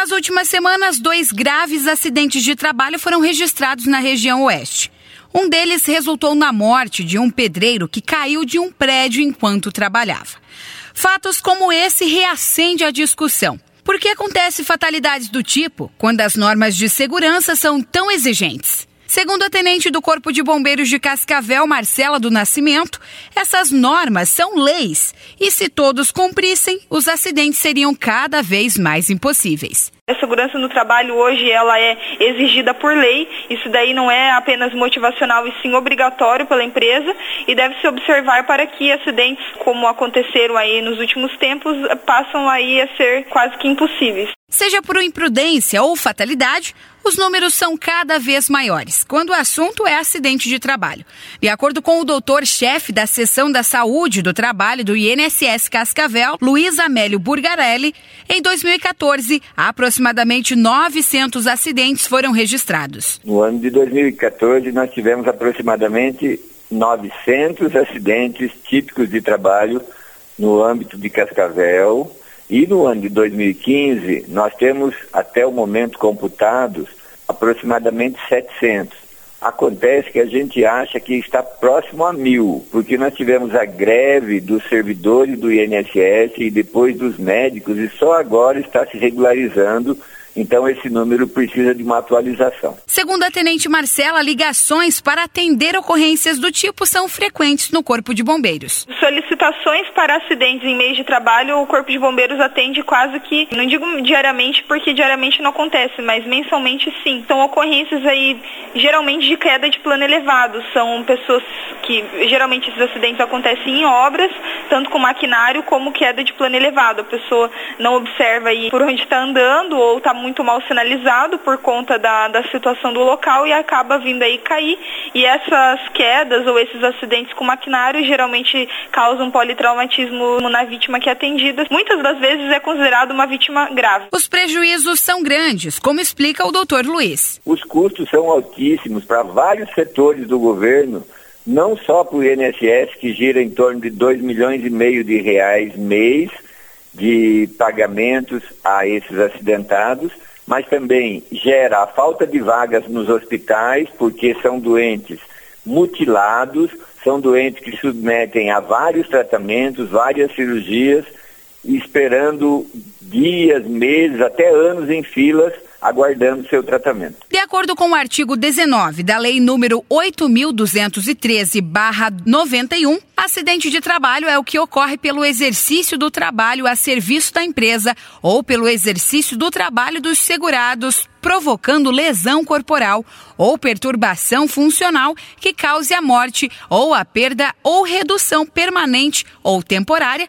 Nas últimas semanas, dois graves acidentes de trabalho foram registrados na região oeste. Um deles resultou na morte de um pedreiro que caiu de um prédio enquanto trabalhava. Fatos como esse reacendem a discussão. Por que acontece fatalidades do tipo quando as normas de segurança são tão exigentes? Segundo a tenente do Corpo de Bombeiros de Cascavel, Marcela do Nascimento, essas normas são leis e se todos cumprissem, os acidentes seriam cada vez mais impossíveis. A segurança no trabalho hoje ela é exigida por lei. Isso daí não é apenas motivacional e sim obrigatório pela empresa e deve se observar para que acidentes como aconteceram aí nos últimos tempos passam aí a ser quase que impossíveis. Seja por imprudência ou fatalidade, os números são cada vez maiores quando o assunto é acidente de trabalho. De acordo com o doutor-chefe da seção da saúde do trabalho do INSS Cascavel, Luiz Amélio Burgarelli, em 2014, aproximadamente 900 acidentes foram registrados. No ano de 2014, nós tivemos aproximadamente 900 acidentes típicos de trabalho no âmbito de Cascavel, e no ano de 2015, nós temos até o momento computados aproximadamente 700. Acontece que a gente acha que está próximo a mil, porque nós tivemos a greve dos servidores do INSS e depois dos médicos, e só agora está se regularizando então, esse número precisa de uma atualização. Segundo a Tenente Marcela, ligações para atender ocorrências do tipo são frequentes no Corpo de Bombeiros. Solicitações para acidentes em meio de trabalho, o Corpo de Bombeiros atende quase que, não digo diariamente, porque diariamente não acontece, mas mensalmente sim. São ocorrências aí, geralmente de queda de plano elevado. São pessoas que, geralmente esses acidentes acontecem em obras, tanto com maquinário como queda de plano elevado. A pessoa não observa aí por onde está andando ou está muito mal sinalizado por conta da, da situação do local e acaba vindo aí cair. E essas quedas ou esses acidentes com maquinário geralmente causam politraumatismo na vítima que é atendida. Muitas das vezes é considerado uma vítima grave. Os prejuízos são grandes, como explica o doutor Luiz. Os custos são altíssimos para vários setores do governo não só para o INSS, que gira em torno de 2 milhões e meio de reais mês, de pagamentos a esses acidentados, mas também gera a falta de vagas nos hospitais, porque são doentes mutilados, são doentes que submetem a vários tratamentos, várias cirurgias, esperando dias, meses, até anos em filas aguardando seu tratamento. De acordo com o artigo 19 da Lei número 8213/91, acidente de trabalho é o que ocorre pelo exercício do trabalho a serviço da empresa ou pelo exercício do trabalho dos segurados, provocando lesão corporal ou perturbação funcional que cause a morte ou a perda ou redução permanente ou temporária